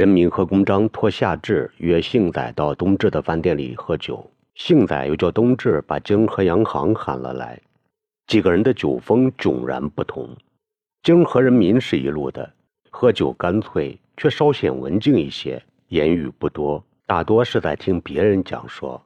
人民和公章托夏至约幸仔到冬至的饭店里喝酒，幸仔又叫冬至把京和洋行喊了来。几个人的酒风迥然不同。京和人民是一路的，喝酒干脆，却稍显文静一些，言语不多，大多是在听别人讲说。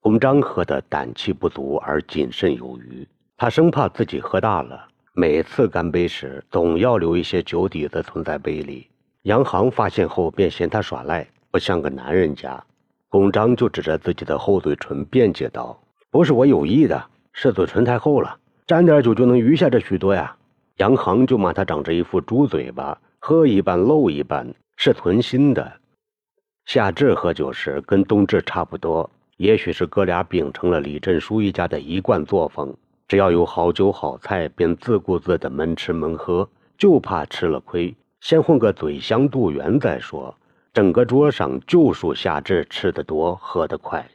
公章喝的胆气不足而谨慎有余，他生怕自己喝大了，每次干杯时总要留一些酒底子存在杯里。杨航发现后，便嫌他耍赖，不像个男人家。公章就指着自己的厚嘴唇辩解道：“不是我有意的，是嘴唇太厚了，沾点酒就能余下这许多呀。”杨航就骂他长着一副猪嘴巴，喝一半漏一半，是存心的。夏至喝酒时跟冬至差不多，也许是哥俩秉承了李振书一家的一贯作风，只要有好酒好菜，便自顾自的闷吃闷喝，就怕吃了亏。先混个嘴香肚圆再说。整个桌上就属夏至吃得多，喝得快。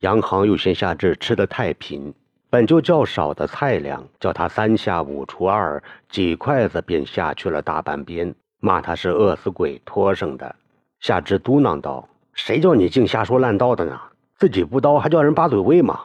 杨航又嫌夏至吃得太贫，本就较少的菜量，叫他三下五除二，几筷子便下去了大半边，骂他是饿死鬼托生的。夏至嘟囔道：“谁叫你净瞎说烂道的呢？自己不叨，还叫人把嘴喂吗？”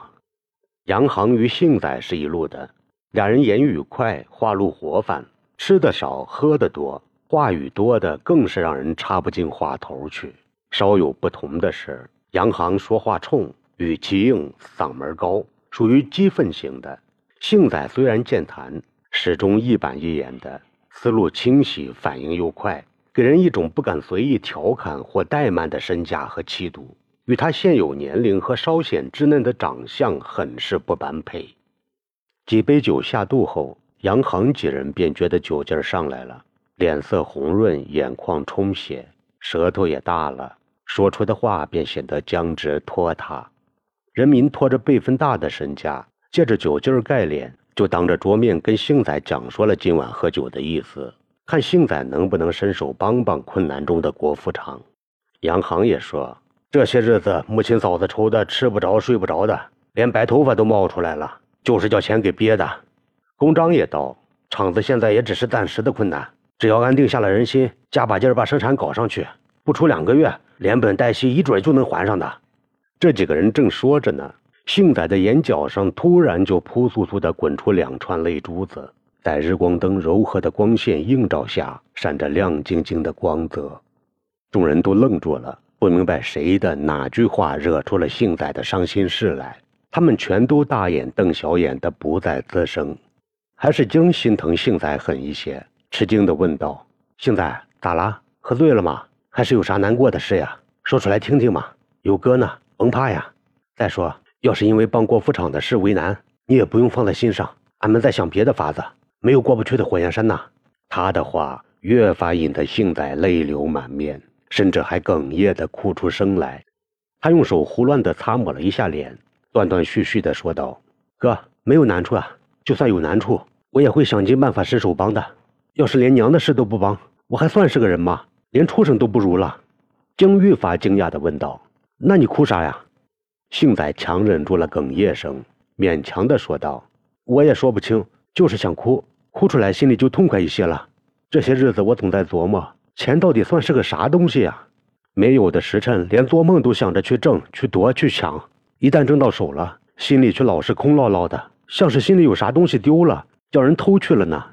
杨航与幸仔是一路的，俩人言语快，话路活泛，吃的少，喝的多。话语多的更是让人插不进话头去。稍有不同的是，杨航说话冲，语气硬，嗓门高，属于激愤型的。幸仔虽然健谈，始终一板一眼的，思路清晰，反应又快，给人一种不敢随意调侃或怠慢的身价和气度，与他现有年龄和稍显稚嫩的长相很是不般配。几杯酒下肚后，杨航几人便觉得酒劲儿上来了。脸色红润，眼眶充血，舌头也大了，说出的话便显得僵直拖沓。人民拖着辈分大的身家，借着酒劲儿盖脸，就当着桌面跟幸仔讲说了今晚喝酒的意思，看幸仔能不能伸手帮帮困难中的郭富昌。杨航也说，这些日子母亲嫂子愁的吃不着睡不着的，连白头发都冒出来了，就是叫钱给憋的。公章也道，厂子现在也只是暂时的困难。只要安定下了人心，加把劲儿把生产搞上去，不出两个月，连本带息一准就能还上的。这几个人正说着呢，幸仔的眼角上突然就扑簌簌地滚出两串泪珠子，在日光灯柔和的光线映照下，闪着亮晶晶的光泽。众人都愣住了，不明白谁的哪句话惹出了幸仔的伤心事来。他们全都大眼瞪小眼的不再吱声，还是晶心疼幸仔狠一些。吃惊地问道：“幸仔，咋啦？喝醉了吗？还是有啥难过的事呀？说出来听听嘛。有哥呢，甭怕呀。再说，要是因为帮郭富厂的事为难，你也不用放在心上。俺们再想别的法子，没有过不去的火焰山呐。”他的话越发引得幸仔泪流满面，甚至还哽咽地哭出声来。他用手胡乱地擦抹了一下脸，断断续续地说道：“哥，没有难处啊。就算有难处，我也会想尽办法伸手帮的。”要是连娘的事都不帮，我还算是个人吗？连畜生都不如了。江愈发惊讶地问道：“那你哭啥呀？”幸仔强忍住了哽咽声，勉强地说道：“我也说不清，就是想哭，哭出来心里就痛快一些了。这些日子我总在琢磨，钱到底算是个啥东西呀？没有的时辰，连做梦都想着去挣、去夺、去抢。一旦挣到手了，心里却老是空落落的，像是心里有啥东西丢了，叫人偷去了呢。”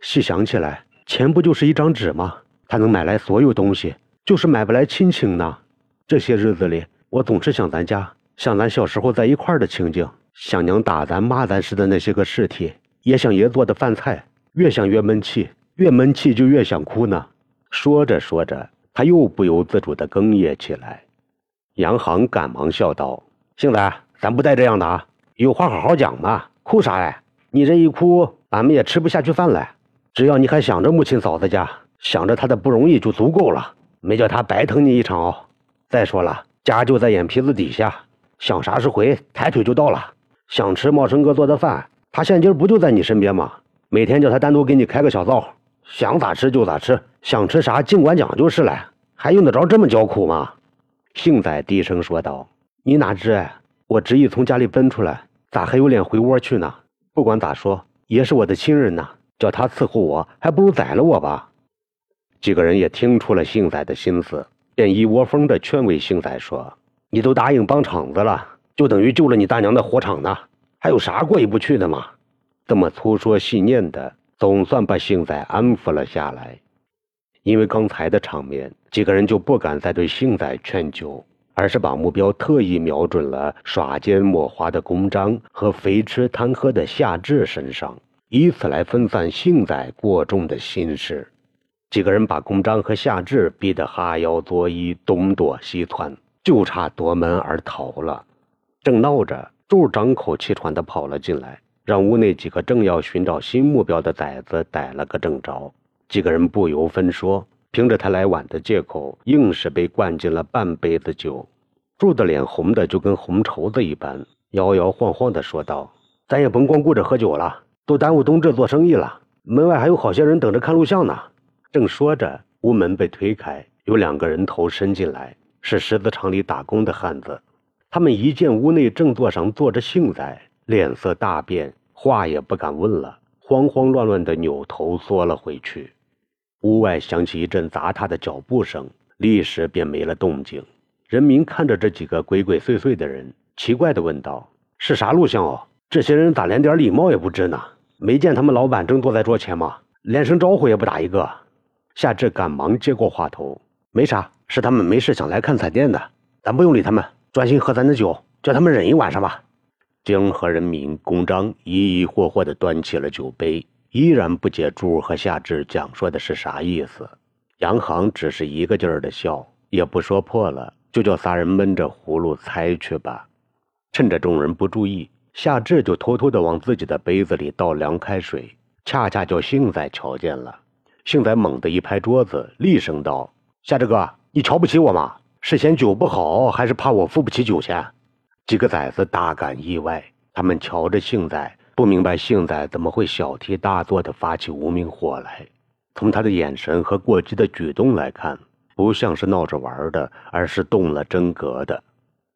细想起来，钱不就是一张纸吗？它能买来所有东西，就是买不来亲情呢。这些日子里，我总是想咱家，想咱小时候在一块儿的情景，想娘打咱骂咱时的那些个尸体，也想爷做的饭菜。越想越闷气，越闷气就越想哭呢。说着说着，他又不由自主地哽咽起来。杨航赶忙笑道：“杏子，咱不带这样的啊，有话好好讲嘛，哭啥呀？你这一哭，俺们也吃不下去饭来。”只要你还想着母亲嫂子家，想着她的不容易就足够了，没叫她白疼你一场哦。再说了，家就在眼皮子底下，想啥时回，抬腿就到了。想吃茂生哥做的饭，他现今不就在你身边吗？每天叫他单独给你开个小灶，想咋吃就咋吃，想吃啥尽管讲就是了，还用得着这么叫苦吗？幸仔低声说道：“你哪知，我执意从家里奔出来，咋还有脸回窝去呢？不管咋说，爷是我的亲人呐。”叫他伺候我，还不如宰了我吧。几个人也听出了幸仔的心思，便一窝蜂的劝慰幸仔说：“你都答应帮场子了，就等于救了你大娘的火场呢，还有啥过意不去的吗？”这么粗说细念的，总算把幸仔安抚了下来。因为刚才的场面，几个人就不敢再对幸仔劝酒，而是把目标特意瞄准了耍奸抹滑的公章和肥吃贪喝的夏至身上，以此来分散幸仔过重的心事。几个人把公章和夏至逼得哈腰作揖，东躲西窜，就差夺门而逃了。正闹着，柱张口气喘地跑了进来，让屋内几个正要寻找新目标的崽子逮了个正着。几个人不由分说，凭着他来晚的借口，硬是被灌进了半杯子酒。柱的脸红的就跟红绸子一般，摇摇晃晃地说道：“咱也甭光顾着喝酒了，都耽误冬至做生意了。门外还有好些人等着看录像呢。”正说着，屋门被推开，有两个人头伸进来，是石子厂里打工的汉子。他们一见屋内正座上坐着幸仔，脸色大变，话也不敢问了，慌慌乱乱地扭头缩了回去。屋外响起一阵砸踏的脚步声，立时便没了动静。人民看着这几个鬼鬼祟祟的人，奇怪地问道：“是啥录像哦？这些人咋连点礼貌也不知呢？没见他们老板正坐在桌前吗？连声招呼也不打一个。”夏至赶忙接过话头：“没啥，是他们没事想来看彩电的，咱不用理他们，专心喝咱的酒，叫他们忍一晚上吧。”江河人民公章疑疑惑惑地端起了酒杯，依然不解柱和夏至讲说的是啥意思。杨航只是一个劲儿的笑，也不说破了，就叫仨人闷着葫芦猜去吧。趁着众人不注意，夏至就偷偷地往自己的杯子里倒凉开水，恰恰叫幸仔瞧见了。幸仔猛地一拍桌子，厉声道：“夏至哥，你瞧不起我吗？是嫌酒不好，还是怕我付不起酒钱？”几个崽子大感意外，他们瞧着幸仔，不明白幸仔怎么会小题大做的发起无名火来。从他的眼神和过激的举动来看，不像是闹着玩的，而是动了真格的。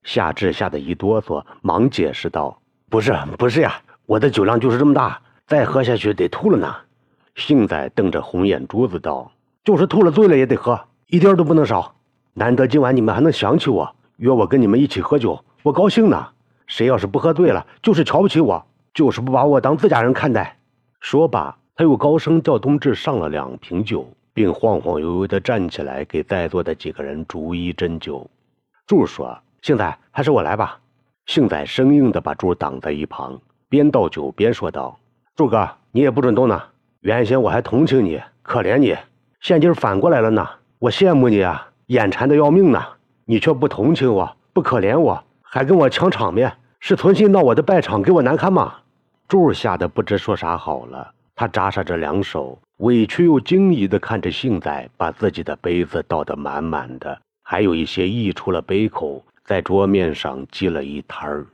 夏至吓得一哆嗦，忙解释道：“不是，不是呀，我的酒量就是这么大，再喝下去得吐了呢。”幸仔瞪着红眼珠子道：“就是吐了醉了也得喝，一点都不能少。难得今晚你们还能想起我，约我跟你们一起喝酒，我高兴呢。谁要是不喝醉了，就是瞧不起我，就是不把我当自家人看待。”说罢，他又高声叫冬至上了两瓶酒，并晃晃悠悠地站起来，给在座的几个人逐一斟酒。柱说：“幸仔，还是我来吧。”幸仔生硬地把柱挡在一旁，边倒酒边说道：“柱哥，你也不准动呢。”原先我还同情你，可怜你，现今反过来了呢。我羡慕你啊，眼馋的要命呢。你却不同情我，不可怜我，还跟我抢场面，是存心闹我的败场，给我难堪吗？柱吓得不知说啥好了。他扎煞着两手，委屈又惊疑地看着幸仔，把自己的杯子倒得满满的，还有一些溢出了杯口，在桌面上积了一摊儿。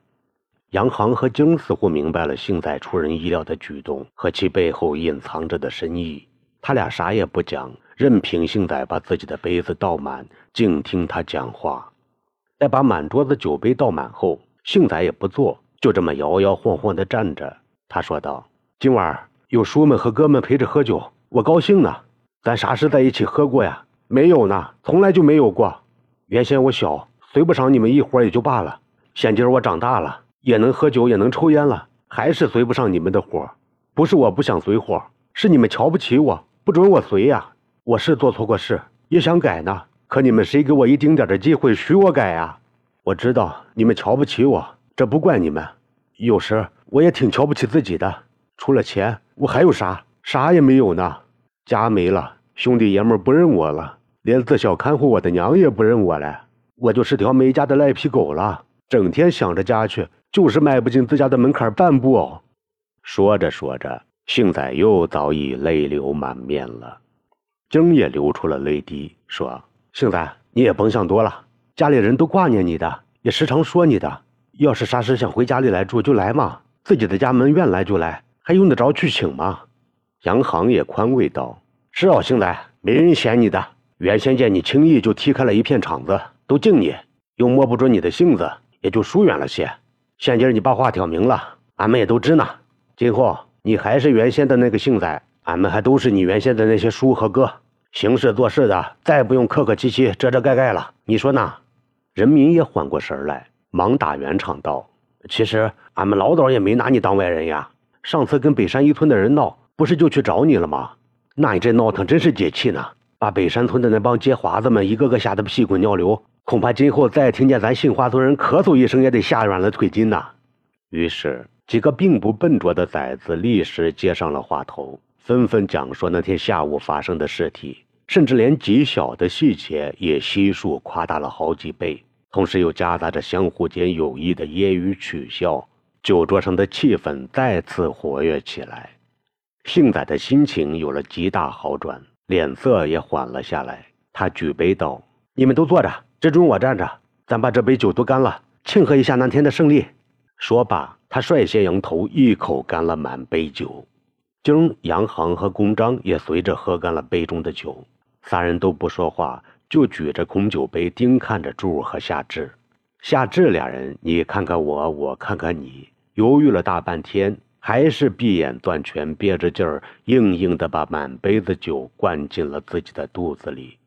杨航和晶似乎明白了幸仔出人意料的举动和其背后隐藏着的深意，他俩啥也不讲，任凭幸仔把自己的杯子倒满，静听他讲话。在把满桌子酒杯倒满后，幸仔也不坐，就这么摇摇晃晃地站着。他说道：“今晚有叔们和哥们陪着喝酒，我高兴呢。咱啥时在一起喝过呀？没有呢，从来就没有过。原先我小，随不上你们一伙也就罢了。现今我长大了。”也能喝酒，也能抽烟了，还是随不上你们的火。不是我不想随伙，是你们瞧不起我，不准我随呀。我是做错过事，也想改呢。可你们谁给我一丁点的机会许我改呀？我知道你们瞧不起我，这不怪你们。有时我也挺瞧不起自己的。除了钱，我还有啥？啥也没有呢。家没了，兄弟爷们不认我了，连自小看护我的娘也不认我了。我就是条没家的赖皮狗了，整天想着家去。就是迈不进自家的门槛半步哦。说着说着，幸仔又早已泪流满面了，晶也流出了泪滴，说：“幸仔，你也甭想多了，家里人都挂念你的，也时常说你的。要是啥时想回家里来住，就来嘛，自己的家门愿来就来，还用得着去请吗？”杨航也宽慰道：“是啊，幸仔，没人嫌你的。原先见你轻易就踢开了一片场子，都敬你，又摸不准你的性子，也就疏远了些。”现今你把话挑明了，俺们也都知呢。今后你还是原先的那个性子，俺们还都是你原先的那些叔和哥。行事做事的再不用客客气气、遮遮盖盖了，你说呢？人民也缓过神来，忙打圆场道：“其实俺们老早也没拿你当外人呀。上次跟北山一村的人闹，不是就去找你了吗？那你这闹腾真是解气呢，把北山村的那帮街华子们一个个吓得屁滚尿流，恐怕今后再听见咱杏花村人咳嗽一声，也得吓软了腿筋呐。”于是几个并不笨拙的崽子立时接上了话头。纷纷讲说那天下午发生的事体，甚至连极小的细节也悉数夸大了好几倍，同时又夹杂着相互间有意的揶揄取笑。酒桌上的气氛再次活跃起来，杏仔的心情有了极大好转，脸色也缓了下来。他举杯道：“你们都坐着，这盅我站着，咱把这杯酒都干了，庆贺一下那天的胜利。”说罢，他率先扬头，一口干了满杯酒。经杨行和公章也随着喝干了杯中的酒，三人都不说话，就举着空酒杯盯看着柱和夏至。夏至俩人你看看我，我看看你，犹豫了大半天，还是闭眼攥拳，憋着劲儿，硬硬的把满杯子酒灌进了自己的肚子里。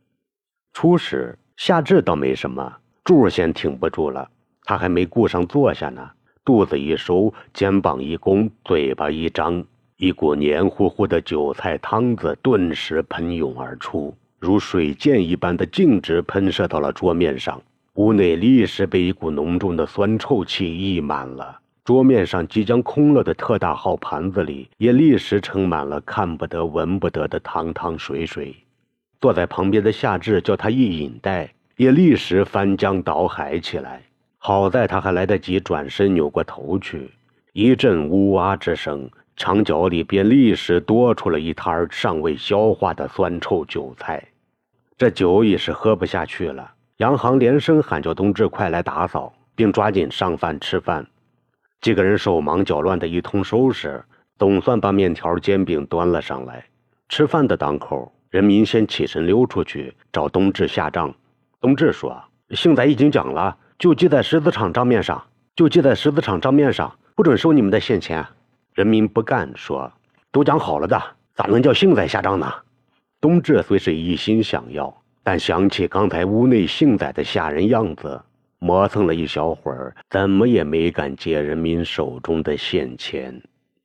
初时夏至倒没什么，柱先挺不住了，他还没顾上坐下呢，肚子一收，肩膀一弓，嘴巴一张。一股黏糊糊的韭菜汤子顿时喷涌而出，如水箭一般的径直喷射到了桌面上。屋内立时被一股浓重的酸臭气溢满了。桌面上即将空了的特大号盘子里，也立时盛满了看不得、闻不得的汤汤水水。坐在旁边的夏至叫他一饮带，也立时翻江倒海起来。好在他还来得及转身扭过头去，一阵呜哇之声。长脚里便立时多出了一摊尚未消化的酸臭韭菜，这酒已是喝不下去了。杨行连声喊叫冬至快来打扫，并抓紧上饭吃饭。几个人手忙脚乱的一通收拾，总算把面条、煎饼端了上来。吃饭的当口，人民先起身溜出去找冬至下账。冬至说：“幸仔已经讲了，就记在石子厂账面上，就记在石子厂账面上，不准收你们的现钱。”人民不干，说：“都讲好了的，咋能叫幸仔下账呢？”冬至虽是一心想要，但想起刚才屋内幸仔的吓人样子，磨蹭了一小会儿，怎么也没敢接人民手中的现钱。